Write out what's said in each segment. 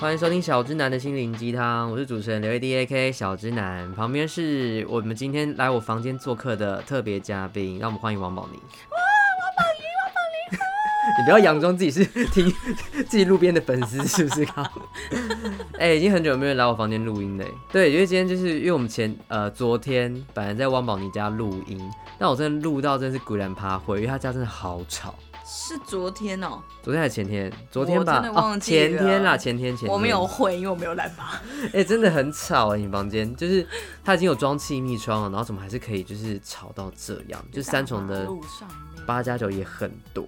欢迎收听小之男的心灵鸡汤，我是主持人刘 ADAK 小之男，旁边是我们今天来我房间做客的特别嘉宾，让我们欢迎王宝妮。哇，王宝妮，王宝妮，你不要佯装自己是听自己路边的粉丝，是不是？靠，哎、欸，已经很久没有人来我房间录音了。对，因为今天就是因为我们前呃昨天本来在王宝妮家录音，但我真的录到真的是鬼然趴灰，因为他家真的好吵。是昨天哦、喔，昨天还是前天？昨天吧，我真的忘记了、哦、前天啦，前天前天。我没有会，因为我没有来吧。哎、欸，真的很吵哎、欸，你房间就是它已经有装气密窗了，然后怎么还是可以就是吵到这样？就三重的八加九也很多，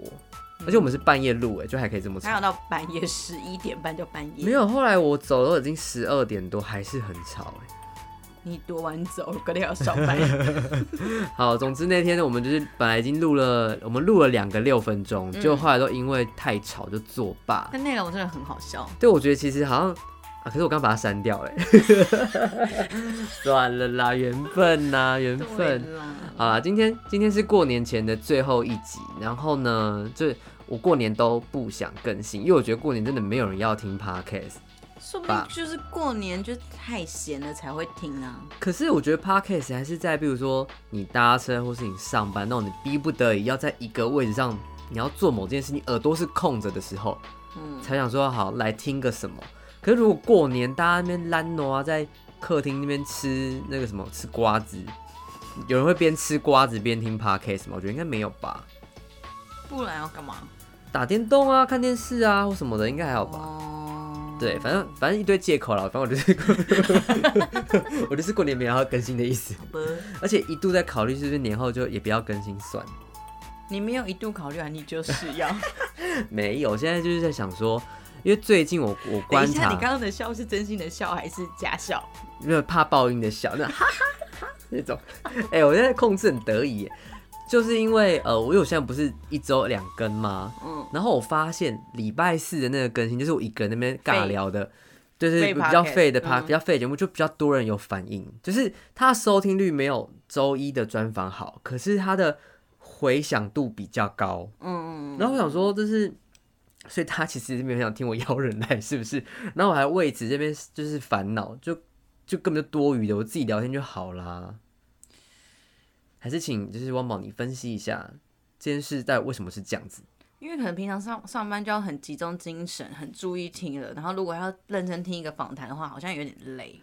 而且我们是半夜录哎、欸，就还可以这么吵。到半夜十一点半就半夜。没有，后来我走了已经十二点多，还是很吵哎、欸。你多晚走，隔天要上班。好，总之那天我们就是本来已经录了，我们录了两个六分钟，结果后来都因为太吵就作罢。但内容真的很好笑。对，我觉得其实好像啊，可是我刚把它删掉了。算了啦，缘分呐、啊，缘分。好啦，今天今天是过年前的最后一集，然后呢，就我过年都不想更新，因为我觉得过年真的没有人要听 Podcast。说不定就是过年就太闲了才会听啊。可是我觉得 Podcast 还是在，比如说你搭车或是你上班那种，你逼不得已要在一个位置上，你要做某件事，你耳朵是空着的时候，嗯，才想说好来听个什么。可是如果过年大家那边懒惰啊，在客厅那边吃那个什么吃瓜子，有人会边吃瓜子边听 Podcast 吗？我觉得应该没有吧。不然要干嘛？打电动啊，看电视啊，或什么的，应该还好吧。哦对，反正反正一堆借口了，反正我就是 我就是过年没有要更新的意思，而且一度在考虑是不是年后就也不要更新算。你没有一度考虑啊？你就是要？没有，现在就是在想说，因为最近我我观察，你刚刚的笑是真心的笑还是假笑？没有怕报应的笑，那哈哈那种。哎、欸，我现在控制很得意耶。就是因为呃，我有现在不是一周两更吗？嗯，然后我发现礼拜四的那个更新，就是我一个人那边尬聊的，就是比较废的趴，比较废的节目，就比较多人有反应，就是他的收听率没有周一的专访好，可是他的回响度比较高。嗯嗯，然后我想说，就是所以他其实没有想听我邀人来，是不是？然后我还为此这边就是烦恼，就就根本就多余的，我自己聊天就好啦。还是请就是汪宝你分析一下这件事在为什么是这样子？因为可能平常上上班就要很集中精神，很注意听了，然后如果要认真听一个访谈的话，好像有点累。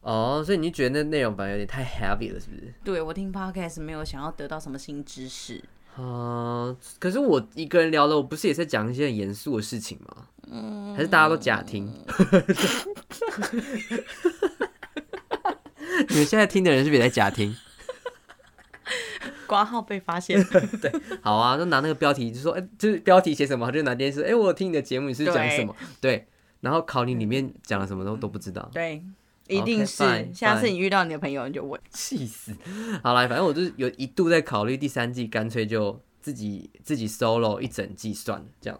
哦，所以你觉得那内容反而有点太 heavy 了，是不是？对，我听 podcast 没有想要得到什么新知识。啊，可是我一个人聊了，我不是也在讲一些很严肃的事情吗？嗯，还是大家都假听？你们现在听的人是不是也在假听？挂号被发现，对，好啊，就拿那个标题，就说，哎、欸，就是标题写什么，就拿电视，哎、欸，我听你的节目，你是讲什么？对，对，然后考你里面讲了什么都都不知道，对，一定是，okay, 下次你遇到你的朋友你就问，气死，好了，反正我就是有一度在考虑第三季，干脆就自己自己 solo 一整季算了，这样，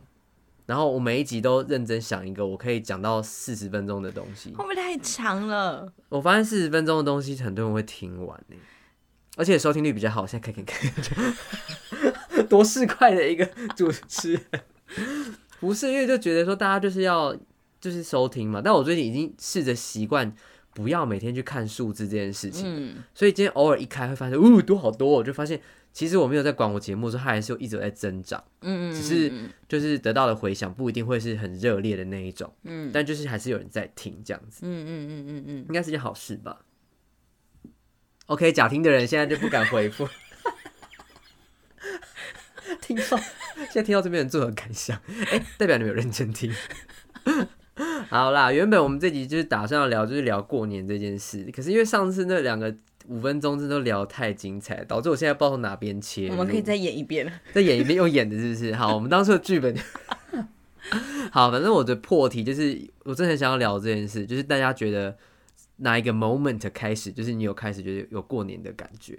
然后我每一集都认真想一个我可以讲到四十分钟的东西，会不会太长了？我发现四十分钟的东西很多人会听完呢。而且收听率比较好，现在看看看，多市侩的一个主持人，不是因为就觉得说大家就是要就是收听嘛，但我最近已经试着习惯不要每天去看数字这件事情，嗯，所以今天偶尔一开会发现，呜，多好多，我就发现其实我没有在管我节目的时候，它还是有一直在增长，嗯，只是就是得到的回响不一定会是很热烈的那一种，嗯，但就是还是有人在听这样子，嗯嗯嗯嗯嗯，应该是件好事吧。OK，假听的人现在就不敢回复。听到现在听到这边人作何感想？哎、欸，代表你们有认真听。好啦，原本我们这集就是打算要聊，就是聊过年这件事。可是因为上次那两个五分钟真的都聊太精彩，导致我现在不知道从哪边切。我们可以再演一遍，再演一遍，又演的是不是？好，我们当初的剧本。好，反正我的破题就是，我真的很想要聊这件事，就是大家觉得。哪一个 moment 开始，就是你有开始觉得有过年的感觉，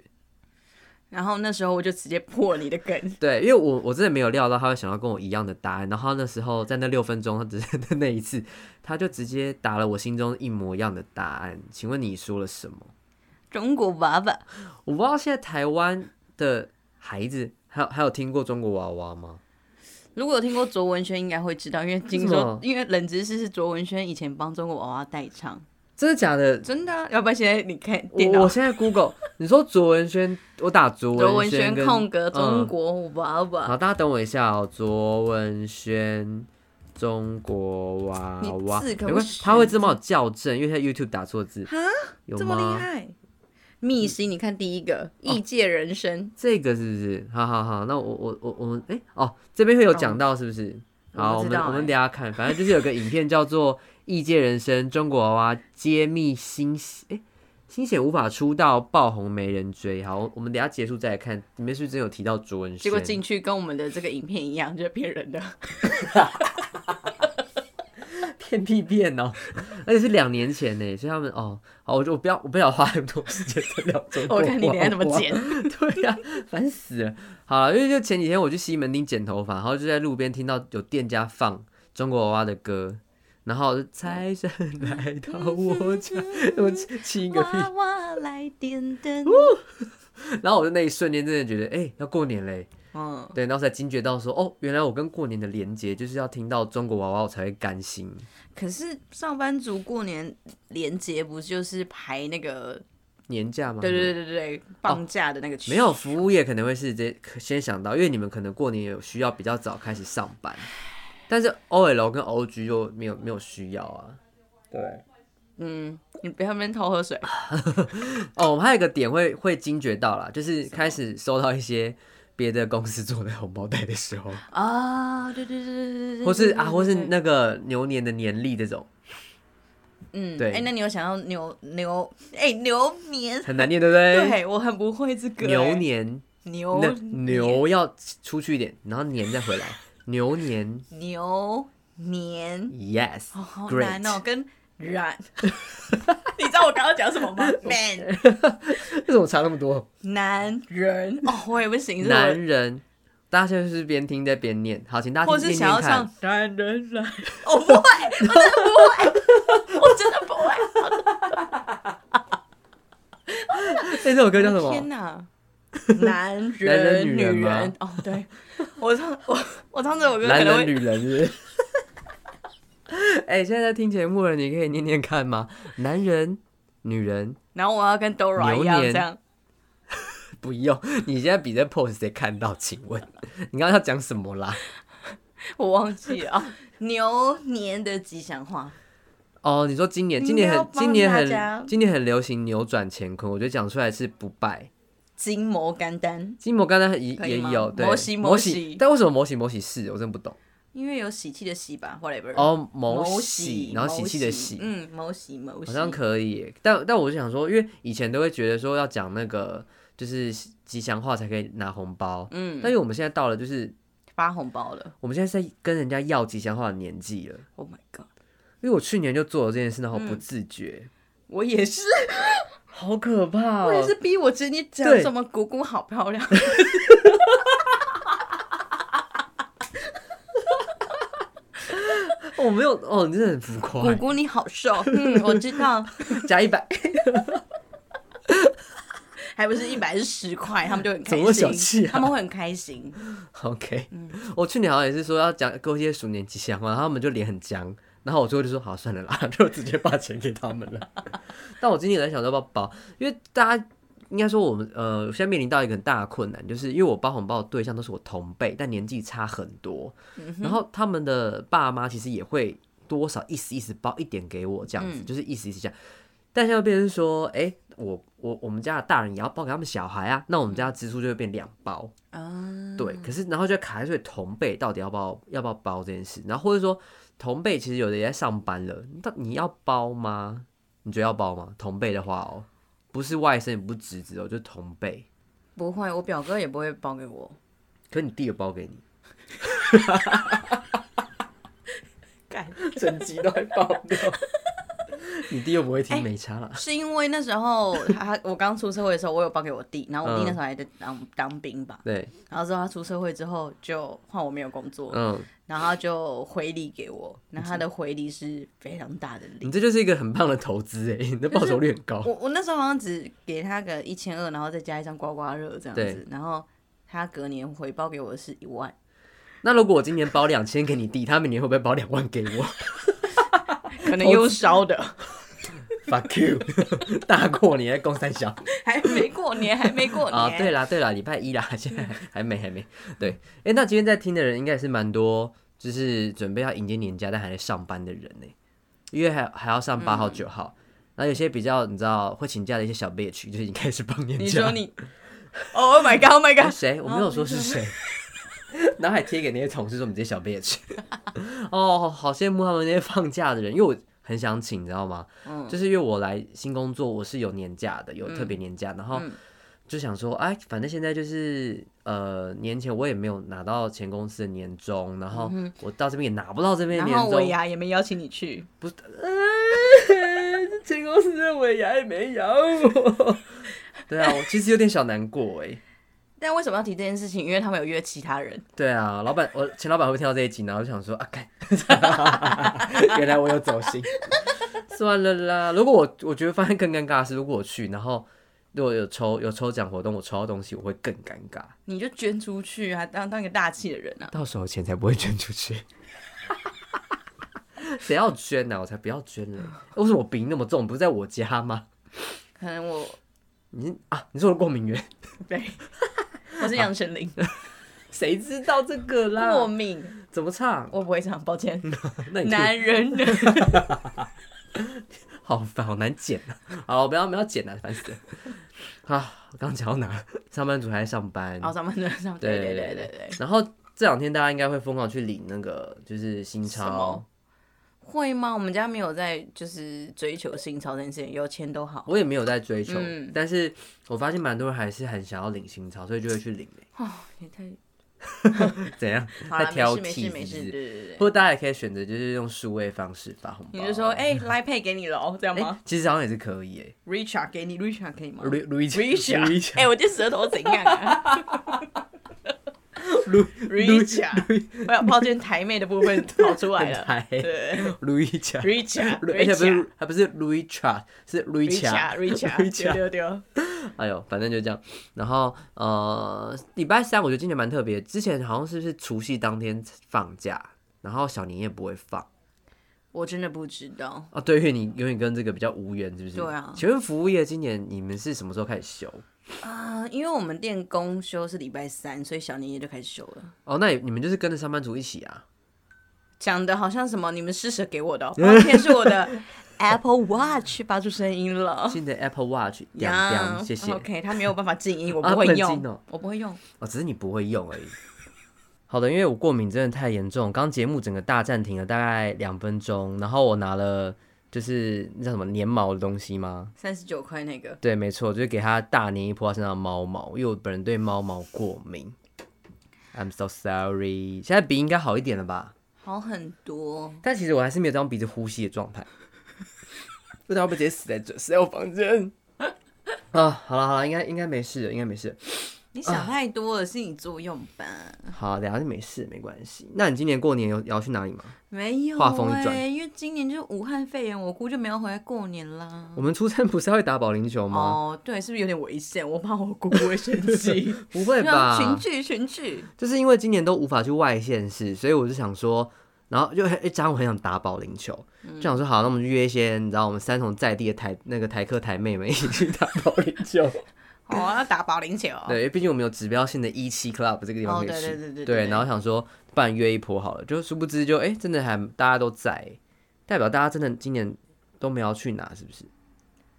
然后那时候我就直接破你的梗。对，因为我我真的没有料到他会想要跟我一样的答案，然后那时候在那六分钟，他只是那一次，他就直接打了我心中一模一样的答案。请问你说了什么？中国娃娃。我不知道现在台湾的孩子还有还有听过中国娃娃吗？如果有听过卓文萱，应该会知道，因为听说，因为冷知识是卓文萱以前帮中国娃娃代唱。真的假的？真的、啊，要不然现在你看电脑，我现在 Google，你说卓文萱，我打卓文萱空格中国娃娃、嗯。好，大家等我一下哦。卓文萱中国娃娃，没关系，他会自动校正，因为他 YouTube 打错字。哈，这么厉害？秘辛，你看第一个异界人生、哦，这个是不是？好好好，那我我我我们哎哦，这边会有讲到是不是？好，我，我们我们等下看，反正就是有个影片叫做。异界人生，中国娃娃揭秘新哎，新险无法出道，爆红没人追。好，我们等下结束再来看，里面是不是真有提到卓文萱？结果进去跟我们的这个影片一样，就是骗人的，骗屁骗哦！而且是两年前呢，所以他们哦，好，我就我不要，我不要花那么多时间聊中国。我看你等下怎么剪？对呀、啊，烦死了。好了，因为就前几天我去西门町剪头发，然后就在路边听到有店家放中国娃娃的歌。然后财神来到我家，我亲个屁！娃娃来点灯。然后我就那一瞬间真的觉得，哎、欸，要过年嘞。嗯，对，然后才惊觉到说，哦，原来我跟过年的连接就是要听到中国娃娃我才会甘心。可是上班族过年连接不就是排那个年假吗？对对对对对，放假的那个区、哦。没有，服务业可能会是这先想到，因为你们可能过年有需要比较早开始上班。但是 OL 跟 OG 就没有没有需要啊，对，嗯，你不要那边偷喝水。哦，我们还有一个点会会惊觉到啦，就是开始收到一些别的公司做的红包袋的时候啊，对对对对对对，或是啊，或是那个牛年的年历这种，嗯，对，哎、欸，那你有想要牛牛哎、欸、牛年很难念对不对？对，我很不会这个、欸、牛年牛牛要出去一点，然后年再回来。牛年，牛年，Yes，哦，好难哦，跟然，你知道我刚刚讲什么吗？Man，为什么差那么多？男人，哦，我也不行。男人，大家现在是边听在边念，好，请大家。或是想要唱男人来，我 不会，我真的不会，我真的不会。那，这首歌叫什么？天哪！男人，女人，哦，对，我唱我我唱这首歌，男人女人是，是。哎、欸，现在在听节目了，你可以念念看吗？男人，女人，然后我要跟 Dora 一样这样。不用，你现在比这 pose 谁看到？请问你刚刚要讲什么啦？我忘记了啊。牛年的吉祥话。哦，你说今年，今年很，今年很，今年很流行扭转乾坤，我觉得讲出来是不败。金摩甘丹，金摩甘丹也也有，对，摩喜摩喜，但为什么摩喜摩喜是？我真不懂。因为有喜气的喜吧，whatever。哦，摩喜，然后喜气的喜，嗯，摩喜摩喜，好像可以。但但我就想说，因为以前都会觉得说要讲那个就是吉祥话才可以拿红包，嗯，但因为我们现在到了就是发红包了，我们现在在跟人家要吉祥话的年纪了。Oh my god！因为我去年就做了这件事，然后不自觉，我也是。好可怕、喔！我也是逼我侄女讲什么姑姑好漂亮。我没有哦，你真的很浮夸。姑姑你好瘦，嗯，我知道。加一百，还不是一百是十块，他们就很开心。怎么小气啊？他们会很开心。OK，、嗯、我去年好像也是说要讲勾一些鼠年吉祥话，然后他们就脸很僵。然后我最后就说好算了啦，就直接把钱给他们了。但我今天也在想要不要包，因为大家应该说我们呃现在面临到一个很大的困难，就是因为我包红包的对象都是我同辈，但年纪差很多，嗯、然后他们的爸妈其实也会多少意思意思包一点给我这样子，嗯、就是意思意思这样。但现在变成说，哎，我我我们家的大人也要包给他们小孩啊，那我们家的支出就会变两包啊。嗯、对，可是然后就卡在说同辈到底要不要要不要包这件事，然后或者说。同辈其实有的也在上班了，那你要包吗？你觉得要包吗？同辈的话哦，不是外甥也不是侄子哦，就是同辈。不会，我表哥也不会包给我。可是你弟有包给你。干，整集都会爆掉。你弟又不会听，没差了。是因为那时候他我刚出社会的时候，我有包给我弟，然后我弟那时候还在当、嗯、当兵吧。对。然后之后他出社会之后，就换我没有工作。嗯。然后就回礼给我，那他的回礼是非常大的礼。你这就是一个很棒的投资哎，你的报酬率很高。我我那时候好像只给他个一千二，然后再加一张刮刮乐这样子，然后他隔年回报给我的是一万。那如果我今年包两千给你弟，他明年会不会包两万给我？可能又烧的。Fuck you！大过年公三小，还没过年，还没过年啊！对啦，对啦，礼拜一啦，现在还没，还没。对，哎、欸，那今天在听的人应该也是蛮多，就是准备要迎接年假但还在上班的人呢，因为还还要上八号、九号。然后有些比较你知道会请假的一些小 bitch 就已经开始放年假。你说你？Oh my god！Oh my god！谁？我没有说是谁。然后还贴给那些同事说你这些小 bitch。哦，好羡慕他们那些放假的人，因为我。很想请，你知道吗？嗯，就是因为我来新工作，我是有年假的，有特别年假，嗯、然后就想说，哎，反正现在就是呃年前我也没有拿到前公司的年终，然后我到这边也拿不到这边的年终，然后尾牙也没邀请你去，不是，呃、前公司的尾牙也没邀我，对啊，我其实有点小难过哎。但为什么要提这件事情？因为他们有约其他人。对啊，老板，我前老板会听到这一集，然后就想说啊，干，原来我有走心。算了啦，如果我我觉得发现更尴尬的是，如果我去，然后如果有抽有抽奖活动，我抽到东西，我会更尴尬。你就捐出去，还当当一个大气的人啊！到时候钱才不会捐出去。谁要捐呢、啊？我才不要捐呢！为什么我鼻那么重？不是在我家吗？可能我你啊，你是我的过敏源。对。我是杨丞琳，谁知道这个啦？过敏怎么唱？我不会唱，抱歉。那男人呢？好烦，好难剪啊！好，不要不要剪了，烦死了。啊，我刚讲到哪？上班族还在上班。哦，上班族还在上班。对对对对对。然后这两天大家应该会疯狂去领那个，就是新钞。会吗？我们家没有在就是追求新钞这件事情，有钱都好。我也没有在追求，嗯、但是我发现蛮多人还是很想要领新钞，所以就会去领。哦，也太 怎样？太挑剔，没事没事，对对对。或者大家也可以选择就是用数位方式发红包。你就说，哎、欸、，Line Pay 给你了哦，这样吗、欸？其实好像也是可以诶。Richard 给你，Richard 可以吗？Richard，哎，我这舌头怎样啊？路瑞卡，我要抱歉，台妹的部分 跑出来了。对，路易卡，路易卡，而且不是，还不是路易卡，是路易卡，路易卡，丢丢丢。哎呦，反正就这样。然后呃，礼拜三我觉得今年蛮特别，之前好像是不是除夕当天放假，然后小年夜不会放。我真的不知道。哦，对，因为你永远跟这个比较无缘，是不是？对啊。请问服务业今年你们是什么时候开始休？啊，uh, 因为我们店公休是礼拜三，所以小年夜就开始休了。哦，那你们就是跟着上班族一起啊？讲的好像什么？你们施舍给我的、哦，今天是我的 Apple Watch 发出声音了。新的 Apple Watch，谢谢。OK，它没有办法静音，我不会用，我不会用。哦，只是你不会用而已。好的，因为我过敏真的太严重，刚节目整个大暂停了大概两分钟，然后我拿了。就是那叫什么粘毛的东西吗？三十九块那个。对，没错，就是给它大粘一铺身上的猫毛，因为我本人对猫毛过敏。I'm so sorry。现在鼻应该好一点了吧？好很多。但其实我还是没有这样鼻子呼吸的状态。不然我会不直接死在这，死在我房间。啊，好了好了，应该应该没事了，应该没事。你想太多了，心理作用吧。好，等下就没事，没关系。那你今年过年有要去哪里吗？没有，话锋一转，因为今年就是武汉肺炎，我姑就没有回来过年啦。我们出生不是会打保龄球吗？哦，对，是不是有点危险？我怕我姑姑会生气。不会 吧？群聚群聚，就是因为今年都无法去外县市，所以我就想说，然后就一张我很想打保龄球，就想说好，那我们就约一些，你知道，我们三重在地的台那个台客台妹妹一起去打保龄球。哦，要打保龄球。对，因为毕竟我们有指标性的一期 club 这个地方可以去。对对对对。对，然后想说，不然约一波好了，就殊不知就哎，真的还大家都在，代表大家真的今年都没有去哪，是不是？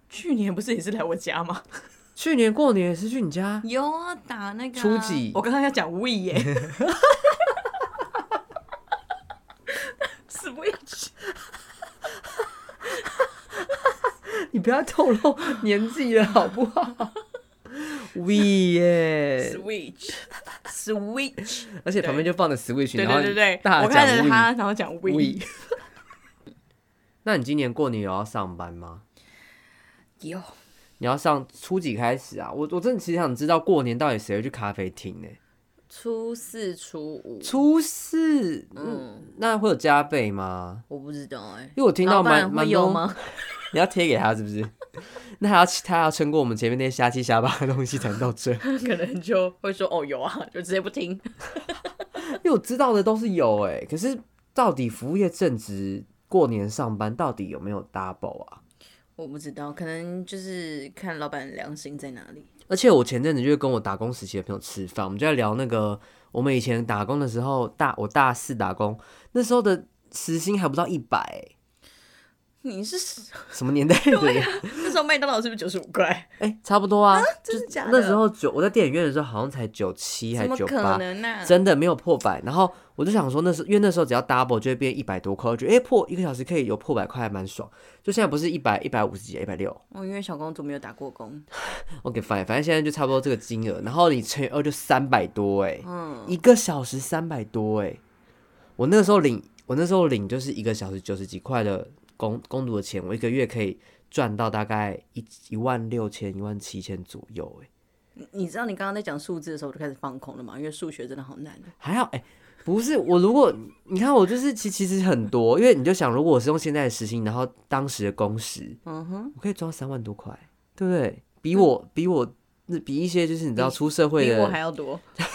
去年不是也是来我家吗？去年过年也是去你家？有啊，打那个初几？我刚刚要讲 We 耶。Switch。你不要透露年纪了，好不好？We 耶，Switch，Switch，而且旁边就放着 Switch，对对对对，我看着他，然后讲 We。那你今年过年有要上班吗？有。你要上初几开始啊？我我真的其实想知道过年到底谁会去咖啡厅呢？初四、初五。初四，嗯，那会有加倍吗？我不知道哎，因为我听到蛮蛮多吗？你要贴给他是不是？那还要他要撑过我们前面那些瞎七瞎八的东西才能到这，可能就会说哦有啊，就直接不听。因为我知道的都是有哎，可是到底服务业正职过年上班到底有没有 double 啊？我不知道，可能就是看老板良心在哪里。而且我前阵子就是跟我打工时期的朋友吃饭，我们就在聊那个我们以前打工的时候，大我大四打工那时候的时薪还不到一百。你是什么 年代？对呀，那时候麦当劳是不是九十五块？哎，差不多啊。真的假的？那时候九，我在电影院的时候好像才九七还是九八？真的没有破百。然后我就想说，那时候因为那时候只要 double 就会变一百多块，我觉得哎破一个小时可以有破百块，还蛮爽。就现在不是一百一百五十几，一百六。哦，因为小公主没有打过工。OK fine，反正现在就差不多这个金额。然后你乘以二就三百多哎，嗯，一个小时三百多哎。我那个时候领，我那时候领就是一个小时九十几块的。工工读的钱，我一个月可以赚到大概一一万六千、一万七千左右。哎，你知道你刚刚在讲数字的时候，我就开始放空了嘛？因为数学真的好难。还好，哎、欸，不是我，如果你看我就是其其实很多，因为你就想，如果我是用现在的时薪，然后当时的工时，嗯哼，我可以赚三万多块，对不对？比我、嗯、比我那比一些就是你知道出社会的，比我还要多。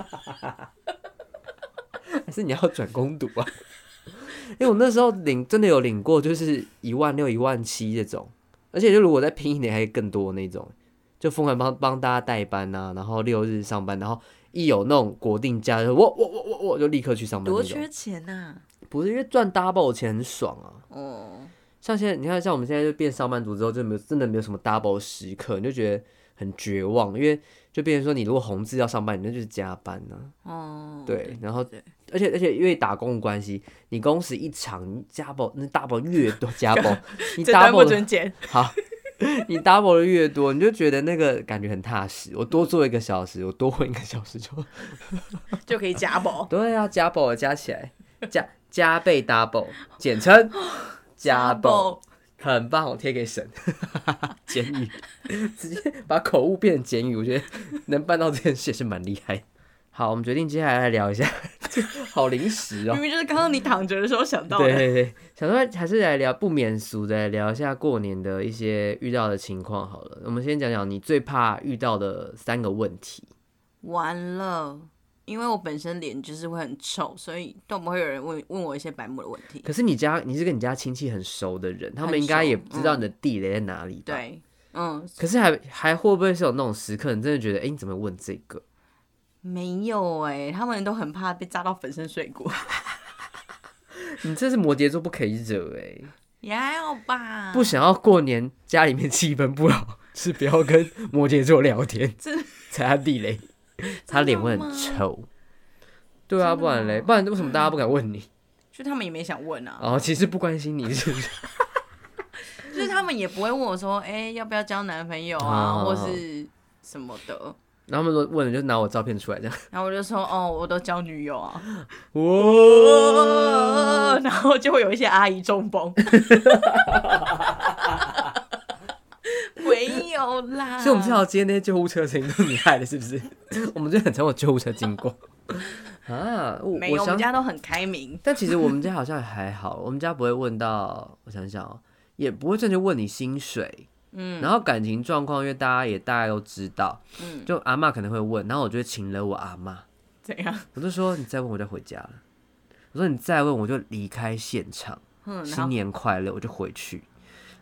还是你要转攻读啊？因为我那时候领真的有领过，就是一万六、一万七这种，而且就如果再拼一点，还更多那种，就疯狂帮帮大家代班啊，然后六日上班，然后一有那种国定假日，我我我我我就立刻去上班。多缺钱呐、啊！不是因为赚 double 钱很爽啊。哦。像现在你看，像我们现在就变上班族之后，就没有真的没有什么 double 时刻，你就觉得很绝望，因为就变成说，你如果红字要上班，你那就是加班呢、啊。哦。对，然后。而且而且因为打工的关系，你工时一长，你 double 那 double 越多 double，你 double 的好，你 double 的越多，你就觉得那个感觉很踏实。我多做一个小时，我多混一个小时就 就可以加保。对啊，加保加起来加加倍 double，简称加保，很棒，我贴给神。简语直接把口误变成简语，我觉得能办到这件事也是蛮厉害。好，我们决定接下来来聊一下，好临时哦。明明就是刚刚你躺着的时候想到的。对对对，想说还是来聊不免俗的，聊一下过年的一些遇到的情况好了。我们先讲讲你最怕遇到的三个问题。完了，因为我本身脸就是会很臭，所以都不会有人问问我一些白目的问题。可是你家你是跟你家亲戚很熟的人，他们应该也不知道你的地雷在哪里吧？对，嗯。可是还还会不会是有那种时刻，你真的觉得，哎、欸，你怎么问这个？没有哎、欸，他们都很怕被炸到粉身碎骨。你这是摩羯座不可以惹哎、欸，也还好吧。不想要过年家里面气氛不好，是不要跟摩羯座聊天，踩他地雷，他脸会很臭。对啊，不然嘞，不然为什么大家不敢问你？就他们也没想问啊。哦，其实不关心你是不是？就是他们也不会问我说，哎、欸，要不要交男朋友啊，哦、或是什么的。然后他们说问了就拿我照片出来这样，然后我就说哦，我都交女友啊，哇，然后就会有一些阿姨中风，没有啦，所以我们知道今天那些救护车声音都是你害的，是不是？我们就很常有救护车经过。啊，没有，我们家都很开明，但其实我们家好像还好，我们家不会问到，我想想哦，也不会直接问你薪水。嗯，然后感情状况，因为大家也大概都知道，嗯，就阿妈可能会问，然后我就请了我阿妈，怎样？我就说你再问我就回家了，我说你再问我就离开现场，嗯，新年快乐，我就回去，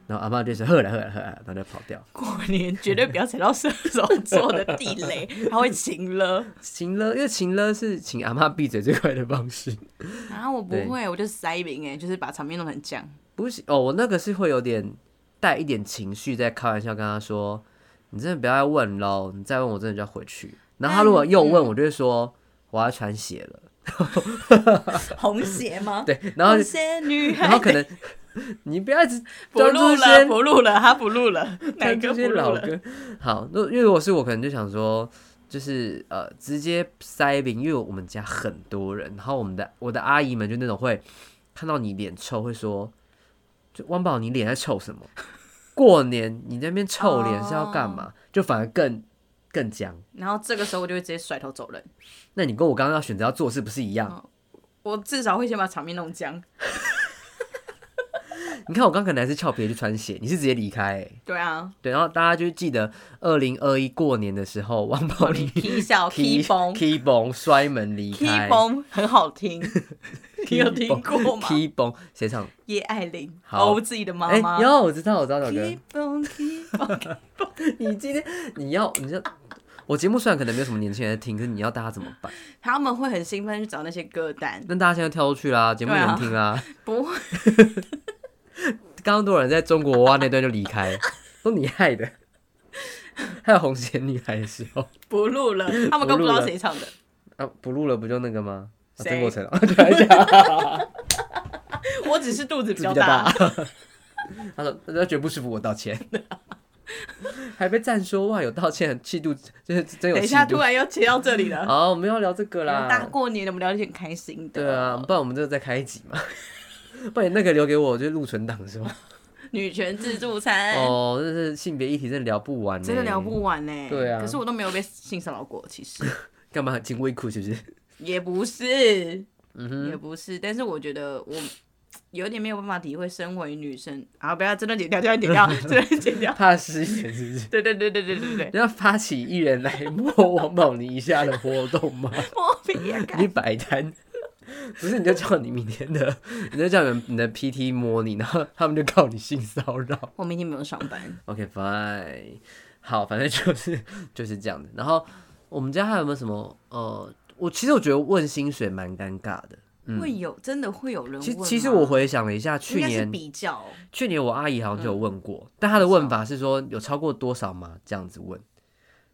然后阿妈就说喝了喝了喝了，然后就跑掉。过年绝对不要踩到射手座的地雷，他会情了，情了，因为情了是请阿妈闭嘴最快的方式。然后我不会，我就塞饼哎，就是把场面弄很僵。不是哦，我那个是会有点。带一点情绪在开玩笑，跟他说：“你真的不要再问喽，你再问我真的就要回去。”然后他如果又问，我就会说：“我要穿鞋了。”红鞋吗？对，然后然后可能你不要一直不录了，不录了，他不录了，哪个不老歌？好，那因为我是我，可能就想说，就是呃，直接塞饼，因为我们家很多人，然后我们的我的阿姨们就那种会看到你脸臭，会说。就汪宝，你脸在臭什么？过年你那边臭脸是要干嘛？Oh. 就反而更更僵。然后这个时候我就会直接甩头走人。那你跟我刚刚要选择要做事不是一样？我至少会先把场面弄僵。你看我刚可能还是俏皮去穿鞋，你是直接离开、欸。对啊，对，然后大家就记得二零二一过年的时候，王宝林踢笑踢崩踢崩摔门离开，踢崩很好听，你有听过吗？踢崩谁唱？叶爱玲，我自己的妈妈。有、欸，我知道，我知道那个。踢崩踢崩踢崩，你今天你要你要。我节目虽然可能没有什么年轻人在听，可是你要大家怎么办？他们会很兴奋去找那些歌单。那大家现在跳出去啦，节目有人听啦、啊。不会。刚刚多少人在中国挖那段就离开，都你害的。还有红鞋女孩的时候，不录了，他们都不知道谁唱的。啊，不录了不就那个吗？曾、啊、国城。我只是肚子比较大。他说：“他绝不舒服，我道歉。”还被赞说哇，有道歉气度，就是真有。等一下，突然又切到这里了。好，我们要聊这个啦。大过年的，我们聊一些很开心的。对啊，不然我们这个再开一集嘛。不那个留给我，就是录存档是吗？女权自助餐。哦，这是性别议题，真的聊不完。真的聊不完呢。对啊。可是我都没有被性骚扰过，其实。干嘛紧微裤是不是？也不是，嗯哼，也不是。但是我觉得我。有点没有办法体会，身为女生啊，不要真的剪掉，真的剪掉，真的剪掉，怕失言是不是？对对对对对对对，要发起艺人来摸王宝妮一下的活动吗？摸屁啊！你摆摊，不是你就叫你明天的，你就叫你你的 PT 摸你，然后他们就告你性骚扰。我明天没有上班。OK fine，好，反正就是 就是这样的。然后我们家还有没有什么？呃，我其实我觉得问薪水蛮尴尬的。会有真的会有人问？其实其实我回想了一下，去年比较，去年我阿姨好像就有问过，嗯、但她的问法是说有超过多少吗？这样子问，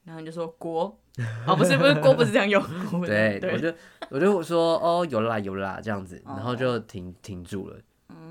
然后你就说锅，哦不是不是锅不是这样用，对，对我就我就说哦有啦有啦这样子，然后就停停住了。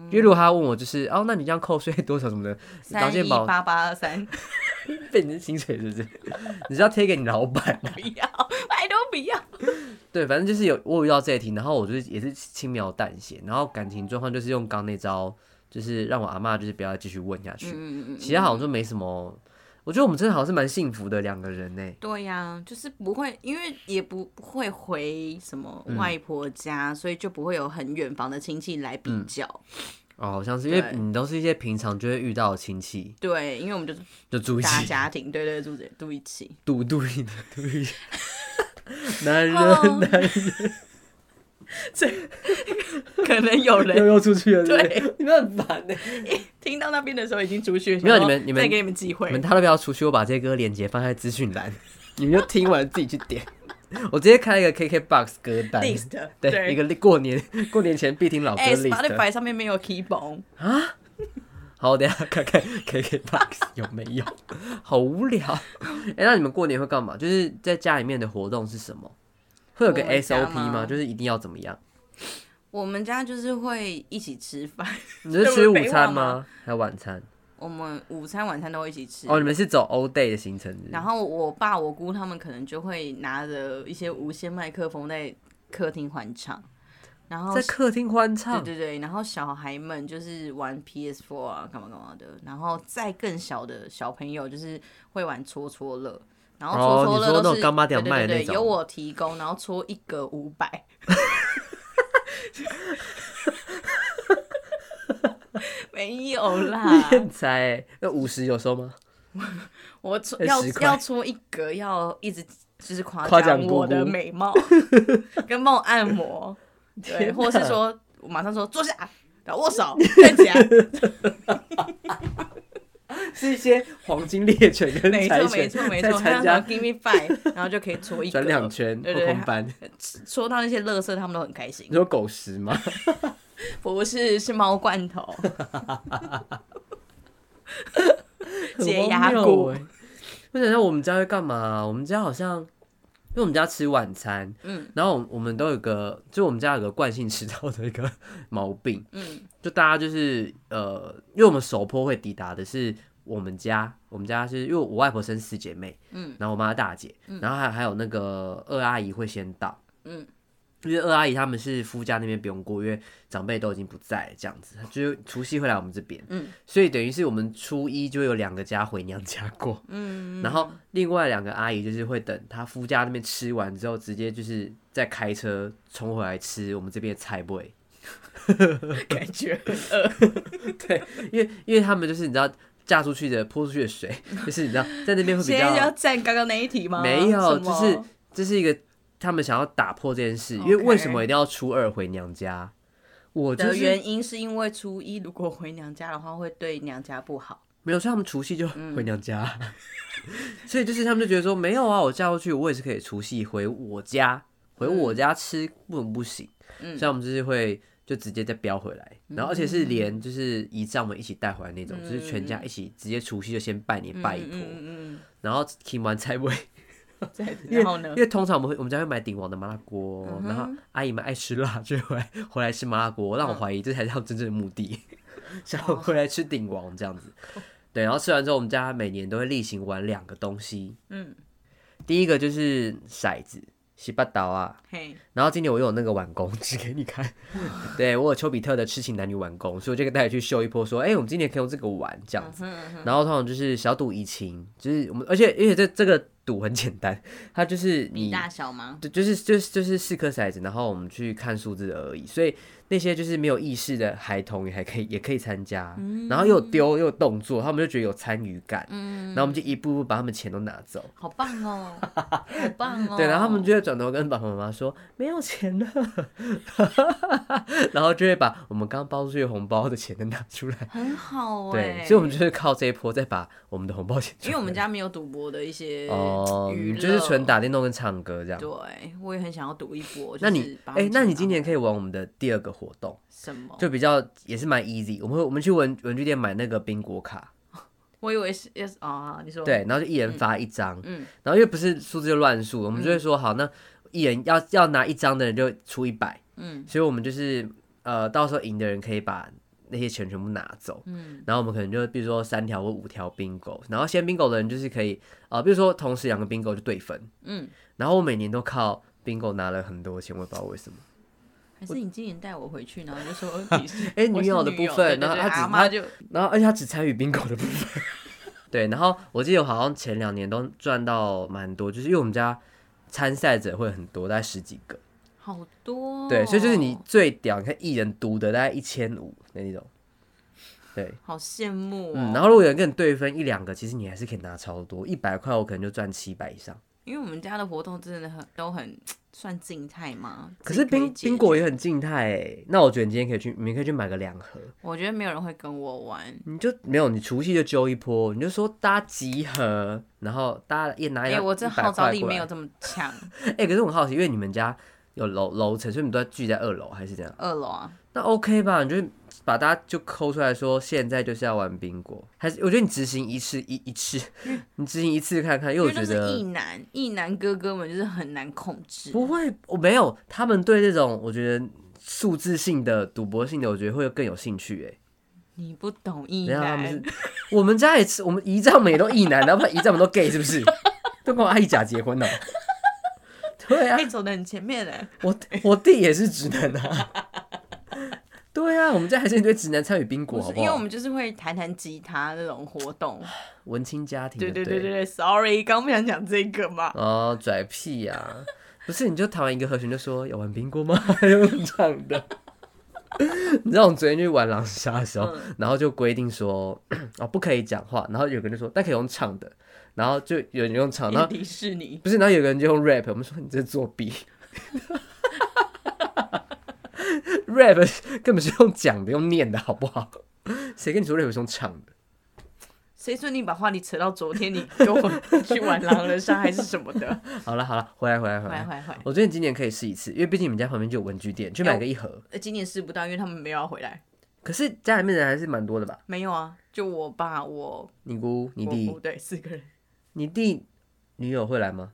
因为如果他问我就是哦那你这样扣税多少什么的，三一八八二三，被你的薪水是不是？你是要贴给你老板？不要，拜托不要。对，反正就是有我有遇到这一题，然后我就是也是轻描淡写，然后感情状况就是用刚那招，就是让我阿嬷就是不要继续问下去。嗯嗯嗯。其他好像就没什么，我觉得我们真的好像是蛮幸福的两个人呢。对呀、啊，就是不会，因为也不会回什么外婆家，嗯、所以就不会有很远房的亲戚来比较。嗯、哦，好像是因为你都是一些平常就会遇到的亲戚。对，因为我们就就住一起大家庭，对对，对，住住一起，住住一住一起。男人，男人，这可能有人又又出去了。对，对你们很烦呢。听到那边的时候已经出去，没有你们，你们再给你们机会。你们他都不要出去，我把这些歌链接放在资讯栏，你们就听完自己去点。我直接开一个 KKBOX 歌单 list，对，对一个过年过年前必听老歌 list。Spotify 上面没有 Keyboard 啊？好，我等下看看 KKBOX 有没有。好无聊。哎、欸，那你们过年会干嘛？就是在家里面的活动是什么？会有个 SOP 吗？吗就是一定要怎么样？我们家就是会一起吃饭。你是吃午餐吗？吗 还有晚餐？我们午餐、晚餐都会一起吃。哦，你们是走 all day 的行程。然后我爸、我姑他们可能就会拿着一些无线麦克风在客厅欢唱。然后在客厅欢唱，对对对，然后小孩们就是玩 PS4 啊，干嘛干嘛的。然后再更小的小朋友就是会玩戳戳乐，然后搓搓乐都是干妈店卖的那种，由我提供，然后搓一格五百。没有啦，天才，那五十有收吗？我戳 要要搓一格，要一直就是夸奖我的美貌，跟帮我按摩。对，或是说，我马上说坐下，然后握手，站起来，是一些黄金猎犬跟柴犬，没错没错没错，他要 give me five，然后就可以搓一转两圈，对对对，搓到那些垃圾，他们都很开心。你说狗食吗？不是，是猫罐头，解压骨。我想想，我们家会干嘛？我们家好像。因为我们家吃晚餐，嗯，然后我们都有个，就我们家有个惯性迟到的一个毛病，嗯，就大家就是呃，因为我们首坡会抵达的是我们家，我们家是因为我外婆生四姐妹，嗯，然后我妈大姐，然后还还有那个二阿姨会先到，嗯。因为二阿姨他们是夫家那边不用过，因为长辈都已经不在，这样子，就除夕会来我们这边，嗯，所以等于是我们初一就有两个家回娘家过，嗯，然后另外两个阿姨就是会等她夫家那边吃完之后，直接就是再开车冲回来吃我们这边的菜味，感觉很饿。对，因为因为他们就是你知道嫁出去的泼出去的水，就是你知道在那边会比较。要站刚刚那一题吗？没有，就是这是一个他们想要打破这件事，因为为什么一定要初二回娘家？我的原因是因为初一如果回娘家的话，会对娘家不好。没有，所以他们除夕就回娘家，所以就是他们就觉得说，没有啊，我嫁过去，我也是可以除夕回我家，回我家吃，不能不行。所以我们就是会就直接再飙回来，然后而且是连就是姨丈们一起带回来那种，就是全家一起直接除夕就先拜年拜一波，然后听完才会。然后呢？因为通常我们会我们家会买鼎王的麻辣锅，嗯、然后阿姨们爱吃辣，就会回来吃麻辣锅，让我怀疑这才是他们真正的目的，嗯、想回来吃鼎王这样子。对，然后吃完之后，我们家每年都会例行玩两个东西。嗯，第一个就是骰子。洗八岛啊，Hey. 然后今年我又有那个晚工指给你看，对，我有丘比特的痴情男女晚工，所以我就跟大家去秀一波，说，哎、欸，我们今年可以用这个玩这样子，然后通常就是小赌怡情，就是我们，而且而且这这个赌很简单，它就是你大小吗？对，就是就是就是四颗骰子，然后我们去看数字而已，所以。那些就是没有意识的孩童也还可以，也可以参加，嗯、然后又有丢又有动作，他们就觉得有参与感，嗯、然后我们就一步步把他们钱都拿走，好棒哦，好棒哦，对，然后他们就会转头跟爸爸妈妈说没有钱了，然后就会把我们刚包出去红包的钱都拿出来，很好。哎，对，所以我们就是靠这一波再把我们的红包钱，因为我们家没有赌博的一些哦，就是纯打电动跟唱歌这样，对，我也很想要赌一波，那你哎，那你今年可以玩我们的第二个。活动。什么？就比较也是蛮 easy，我们会我们去文文具店买那个宾果卡，我以为是也是啊，你说。对，然后就一人发一张，嗯，然后因为不是数字就乱数，我们就会说好，那一人要要拿一张的人就出一百，嗯，所以我们就是呃到时候赢的人可以把那些钱全部拿走，嗯，然后我们可能就比如说三条或五条宾果，然后先宾果的人就是可以呃比如说同时两个宾果就对分，嗯，然后我每年都靠宾果拿了很多钱，我也不知道为什么。还是你今年带我回去，然后就说 哎，女友的部分，然后他只他就，然后而且他只参与宾果的部分，对，然后我记得我好像前两年都赚到蛮多，就是因为我们家参赛者会很多，大概十几个，好多，对，所以就是你最屌，你看一人独得大概一千五那一种，对，好羡慕，嗯，然后如果有人跟你对分一两个，其实你还是可以拿超多，一百块我可能就赚七百以上。因为我们家的活动真的很都很 算静态嘛，可是冰冰果也很静态哎。那我觉得你今天可以去，你可以去买个两盒。我觉得没有人会跟我玩，你就没有，你除夕就揪一波，你就说大家集合，然后大家也拿一，哎，我这号召力没有这么强。哎、欸，可是我很好奇，因为你们家有楼楼层，所以你们都在聚在二楼还是这样？二楼啊，那 OK 吧？你就。把大家就抠出来说，现在就是要玩冰果，还是我觉得你执行一次一一次，你执行一次看看，因为我觉得异男异男哥哥们就是很难控制。不会，我没有，他们对这种我觉得数字性的赌博性的，我觉得会更有兴趣。哎，你不懂异男，我们家也是，我们姨丈们也都异男，然后姨丈们都 gay 是不是？都跟我阿姨假结婚了。对啊，走得很前面哎，我我弟也是直男啊。对啊，我们家还是一堆直男参与宾果，好不好？因为我们就是会弹弹吉他那种活动，文青家庭。对对对对对，Sorry，刚不想讲这个嘛。哦，拽屁呀、啊！不是，你就弹完一个和弦就说要玩宾果吗？用唱的。你知道我们昨天去玩狼人杀的时候，嗯、然后就规定说 哦不可以讲话，然后有个人就说但可以用唱的，然后就有人用唱，然后迪士尼不是，然后有个人就用 rap，我们说你这是作弊。rap 根本是用讲的，用念的，好不好？谁跟你说 rap 是用唱的？谁说你把话题扯到昨天？你跟我去玩狼人杀还是什么的？好了好了，回来回来回来回来！我觉得你今年可以试一次，因为毕竟你们家旁边就有文具店，去买个一盒。呃，今年试不到，因为他们没有要回来。可是家里面人还是蛮多的吧？没有啊，就我爸、我、你姑、你弟，对，四个人。你弟女友会来吗？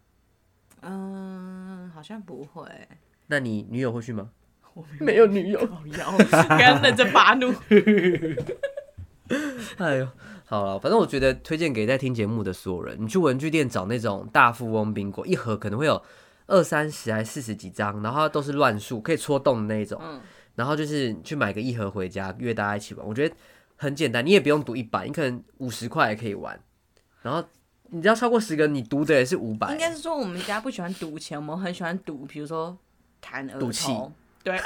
嗯，好像不会。那你女友会去吗？我没有女友，干等着发怒。哎呦，好了，反正我觉得推荐给在听节目的所有人，你去文具店找那种大富翁冰果，一盒可能会有二三十还四十几张，然后都是乱数，可以戳洞的那种。嗯、然后就是去买个一盒回家，约大家一起玩。我觉得很简单，你也不用赌一百，你可能五十块也可以玩。然后你只要超过十个，你赌的也是五百。应该是说我们家不喜欢赌钱，我们很喜欢赌，比如说弹额头。对，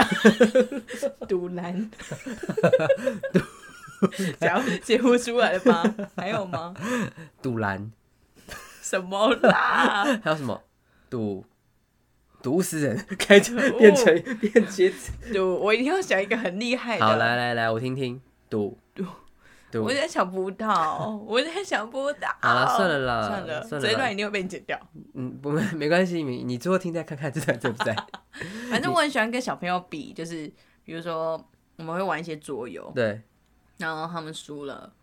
赌烂，讲解不出来了吗？还有吗？赌烂，什么啦？还有什么？赌毒死人，开车变成变节词。赌，我一定要想一个很厉害的。好，来来来，我听听。赌赌赌，我在想不到，我在想不到。好了，算了啦，算了，这一段一定会被你剪掉。嗯，不，没关系，你你最后听再看看这段在不在。反正我很喜欢跟小朋友比，就是比如说我们会玩一些桌游，对，然后他们输了。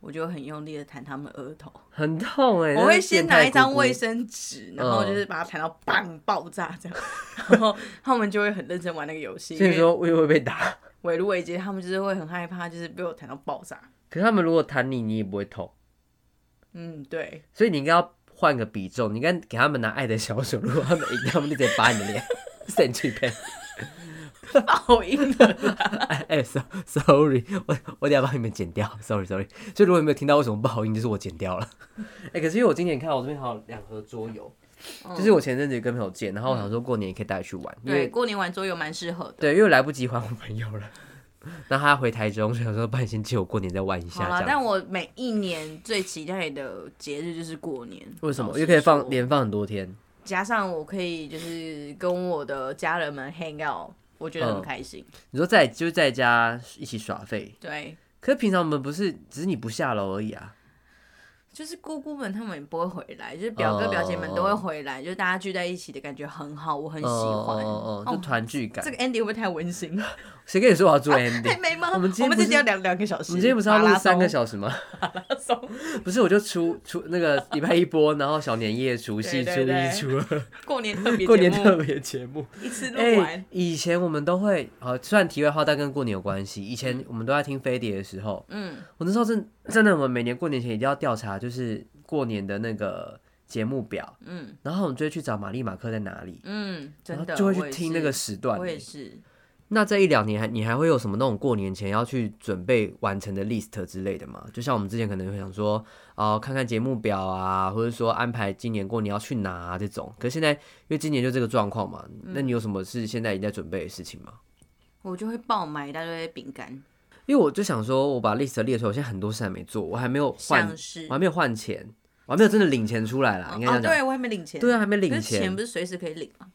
我就很用力的弹他们额头，很痛哎、欸！我会先拿一张卫生纸，然后就是把它弹到砰爆炸这样，然后他们就会很认真玩那个游戏。所以说我也会被打，围炉围街，他们就是会很害怕，就是被我弹到爆炸。可是他们如果弹你，你也不会痛。嗯，对。所以你应该要换个比重，你应该给他们拿爱的小手，如果他们赢，他们就直接把你的脸扇去片。报应的 哎哎，sorry，我我等下帮你们剪掉，sorry sorry。所以如果你没有听到为什么报应，就是我剪掉了。哎、欸，可是因为我今年看到我这边还有两盒桌游，嗯、就是我前阵子跟朋友借，然后我想说过年也可以带去玩。嗯、因为对，过年玩桌游蛮适合的。对，因为来不及还我朋友了，那他回台中，想说帮你先借我过年再玩一下。好但我每一年最期待的节日就是过年。为什么？因为可以放连放很多天，加上我可以就是跟我的家人们 hang out。我觉得很开心。嗯、你说在就是在家一起耍废，对。可是平常我们不是，只是你不下楼而已啊。就是姑姑们他们也不会回来，就是表哥表姐们都会回来，就是大家聚在一起的感觉很好，我很喜欢。哦哦，就团聚感。这个 ending 会不会太温馨？谁跟你说我要做 ending？还没吗？我们今天我们今天要两两个小时。我们今天不是要录三个小时吗？不是，我就出出那个礼拜一播，然后小年夜、除夕、初一、初二，过年特别过年特别节目，一次录完。以前我们都会，呃，虽然题外话，但跟过年有关系。以前我们都在听飞碟的时候，嗯，我那时候真真的，我们每年过年前一定要调查，就是。过年的那个节目表，嗯，然后我们就会去找玛丽马克在哪里，嗯，真的就会去听那个时段。我也是。那这一两年还你还会有什么那种过年前要去准备完成的 list 之类的吗？就像我们之前可能会想说，哦、呃，看看节目表啊，或者说安排今年过年要去哪啊这种。可是现在因为今年就这个状况嘛，那你有什么是现在已经在准备的事情吗？我就会爆买一大堆饼干。因为我就想说，我把 list 列出来，我现在很多事还没做，我还没有换，我还没有换钱，我还没有真的领钱出来啦。应该这样讲。对，我还没领钱。对啊，还没领钱。钱不是随时可以领吗？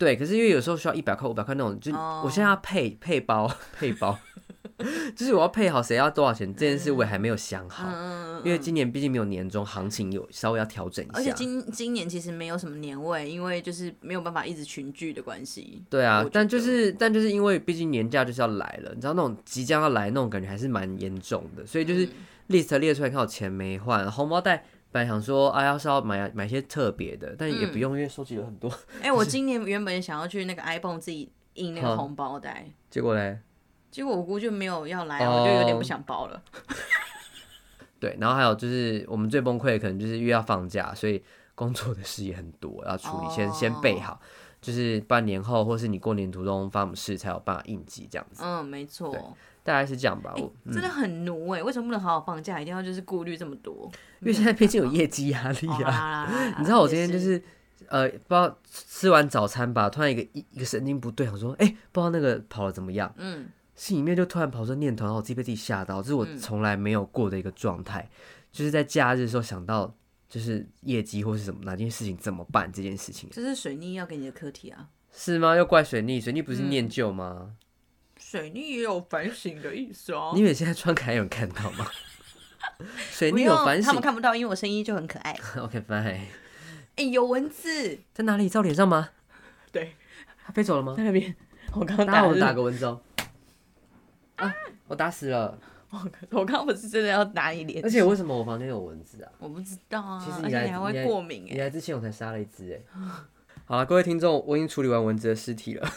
对，可是因为有时候需要一百块、五百块那种，就我现在要配配包配包，就是我要配好谁要多少钱这件事，我也还没有想好。因为今年毕竟没有年终行情，有稍微要调整一下。而且今今年其实没有什么年味，因为就是没有办法一直群聚的关系。对啊，但就是但就是因为毕竟年假就是要来了，你知道那种即将要来那种感觉还是蛮严重的，所以就是 list 列出来看我钱没换，红包袋。本来想说，啊，要是要买买些特别的，但也不用，嗯、因为收集了很多。哎、欸，我今年原本想要去那个 iPhone 自己印那个红包袋，结果嘞？结果我姑就没有要来，哦、我就有点不想包了。对，然后还有就是我们最崩溃的可能就是因为要放假，所以工作的事也很多要处理，哦、先先备好，就是半年后或是你过年途中发什么事才有办法应急这样子。嗯，没错。大概是这样吧，我、欸、真的很奴哎、为什么不能好好放假？一定要就是顾虑这么多？因为现在毕竟有业绩压力啊。你知道我今天就是，是呃，不知道吃完早餐吧，突然一个一一个神经不对，我说哎、欸，不知道那个跑得怎么样？嗯，心里面就突然跑出念头，然后我自己被自己吓到，这是我从来没有过的一个状态，嗯、就是在假日的时候想到就是业绩或是什么哪件事情怎么办这件事情。这是水逆要给你的课题啊？是吗？又怪水逆？水逆不是念旧吗？嗯水逆也有反省的意思哦。你以为现在穿可爱有人看到吗？水逆有反省，他们看不到，因为我声音就很可爱。OK fine。哎、欸，有蚊子在哪里？在我脸上吗？对，它飞走了吗？在那边。我刚刚打，我打个蚊子哦。啊！我打死了。我我刚刚不是真的要打你脸？而且为什么我房间有蚊子啊？我不知道啊。其实你来你还会过敏哎。你来之前我才杀了一只哎。好了，各位听众，我已经处理完蚊子的尸体了。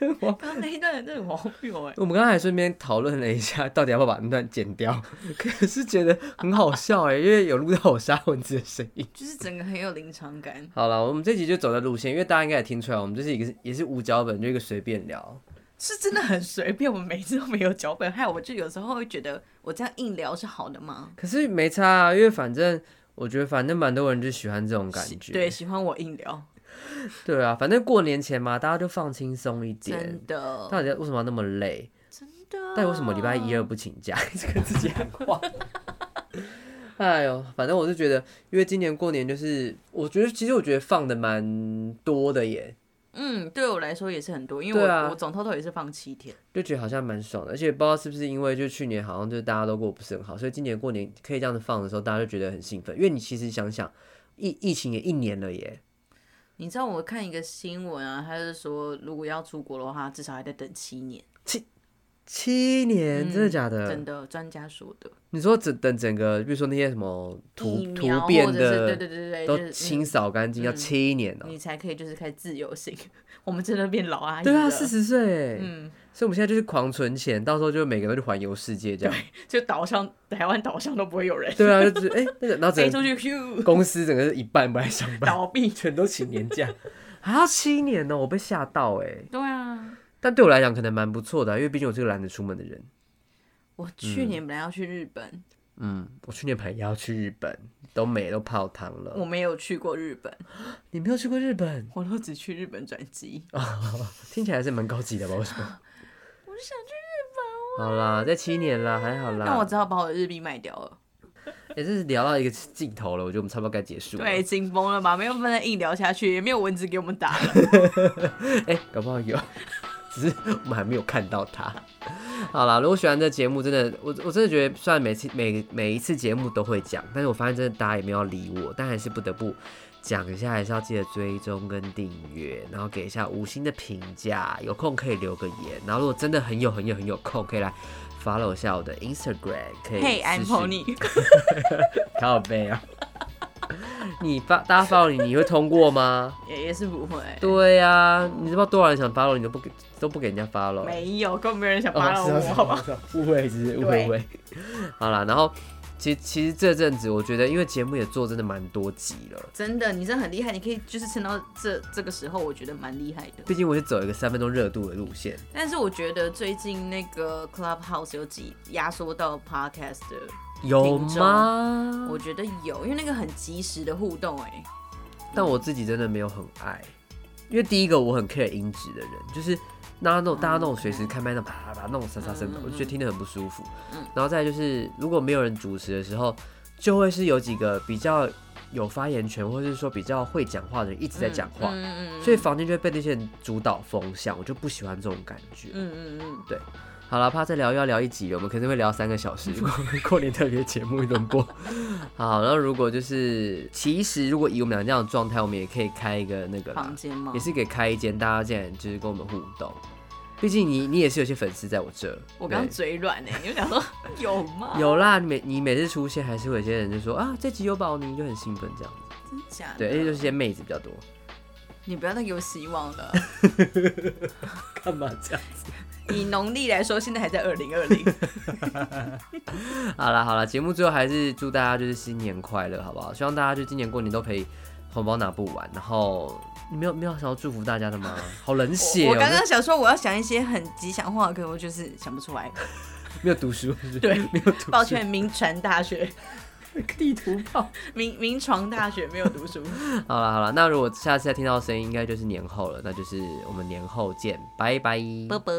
刚刚那一段真的很荒谬哎！我们刚才还顺便讨论了一下，到底要不要把那段剪掉？可是觉得很好笑哎，因为有录到我杀蚊子的声音，就是整个很有临场感。好了，我们这集就走的路线，因为大家应该也听出来，我们这是一个也是无脚本，就一个随便聊，是真的很随便。我们每次都没有脚本，还有我就有时候会觉得我这样硬聊是好的吗？可是没差啊，因为反正我觉得反正蛮多人就喜欢这种感觉，对，喜欢我硬聊。对啊，反正过年前嘛，大家就放轻松一点。真的。到底为什么要那么累？真的。到底为什么礼拜一二不请假？一直跟自己很话。哎呦，反正我是觉得，因为今年过年就是，我觉得其实我觉得放的蛮多的耶。嗯，对我来说也是很多，因为我、啊、我总 total 也是放七天，就觉得好像蛮爽的，而且不知道是不是因为就去年好像就是大家都过不是很好，所以今年过年可以这样子放的时候，大家就觉得很兴奋。因为你其实想想，疫疫情也一年了耶。你知道我看一个新闻啊，他是说如果要出国的话，至少还得等七年。七七年，真的假的？嗯、真的，专家说的。你说整等整个，比如说那些什么突突变的，对对对对，都清扫干净，要七年哦、喔，你才可以就是开始自由行。我们真的变老阿姨，对啊，四十岁，嗯，所以我们现在就是狂存钱，到时候就每个人都去环游世界这样，就岛上台湾岛上都不会有人，对啊，就是哎、欸、那个，然后整个公司整个是一半不来上班，倒闭，全都请年假，还要七年呢、喔，我被吓到哎、欸，对啊，但对我来讲可能蛮不错的、啊，因为毕竟我是个懒得出门的人。我去年本来要去日本，嗯，我去年本来也要去日本，都没都泡汤了。我没有去过日本，你没有去过日本？我都只去日本转机。听起来还是蛮高级的吧？为什么？我就想去日本。好啦，在七年啦，还好啦。那我只好把我的日币卖掉了。也、欸、是聊到一个尽头了，我觉得我们差不多该结束了。对，紧绷了吧？没有办法硬聊下去，也没有蚊子给我们打了。哎、欸，搞不好有。只是我们还没有看到他。好啦，如果喜欢这节目，真的，我我真的觉得，虽然每次每每一次节目都会讲，但是我发现真的大家也没有理我，但还是不得不讲一下，还是要记得追踪跟订阅，然后给一下五星的评价，有空可以留个言，然后如果真的很有很有很有空，可以来 follow 一下我的 Instagram，可以。Hey，I'm Pony。靠背啊。你发大家 follow 你，你会通过吗？也也是不会。对呀、啊，你知道多少人想 follow 你都不给，都不给人家 follow。没有，根本没有人想 follow 我，好吧？误会是误会误会。好了，然后其实其实这阵子，我觉得因为节目也做真的蛮多集了。真的，你真的很厉害，你可以就是撑到这这个时候，我觉得蛮厉害的。毕竟我是走一个三分钟热度的路线。但是我觉得最近那个 Clubhouse 有几压缩到 Podcast 的。有吗？我觉得有，因为那个很及时的互动哎。但我自己真的没有很爱，因为第一个我很 care 音质的人，就是那那种大家那种随时开麦那啪啪啪那种沙沙声的，我就觉得听得很不舒服。然后再就是，如果没有人主持的时候，就会是有几个比较有发言权，或者是说比较会讲话的人一直在讲话，所以房间就会被那些人主导风向，我就不喜欢这种感觉。嗯嗯嗯，对。好了，怕再聊又要聊一集了，我们肯定会聊三个小时。过 过年特别节目一轮播。好，然后如果就是，其实如果以我们俩这样的状态，我们也可以开一个那个房间吗？也是可以开一间，大家进来就是跟我们互动。毕竟你你也是有些粉丝在我这。我刚嘴软哎，你就想说 有吗？有啦，你每你每次出现，还是会有些人就说啊，这集有宝你，就很兴奋这样子。真假的？对，而且就是些妹子比较多。你不要再给我希望了。干嘛这样子？以农历来说，现在还在二零二零。好了好了，节目最后还是祝大家就是新年快乐，好不好？希望大家就今年过年都可以红包拿不完。然后你没有没有想要祝福大家的吗？好冷血、喔！我刚刚想说我要想一些很吉祥话，可我就是想不出来。没有读书，对，没有读书。抱歉，名传大学 地图炮，明明传大学没有读书。好了好了，那如果下次再听到声音，应该就是年后了，那就是我们年后见，拜拜，啵啵。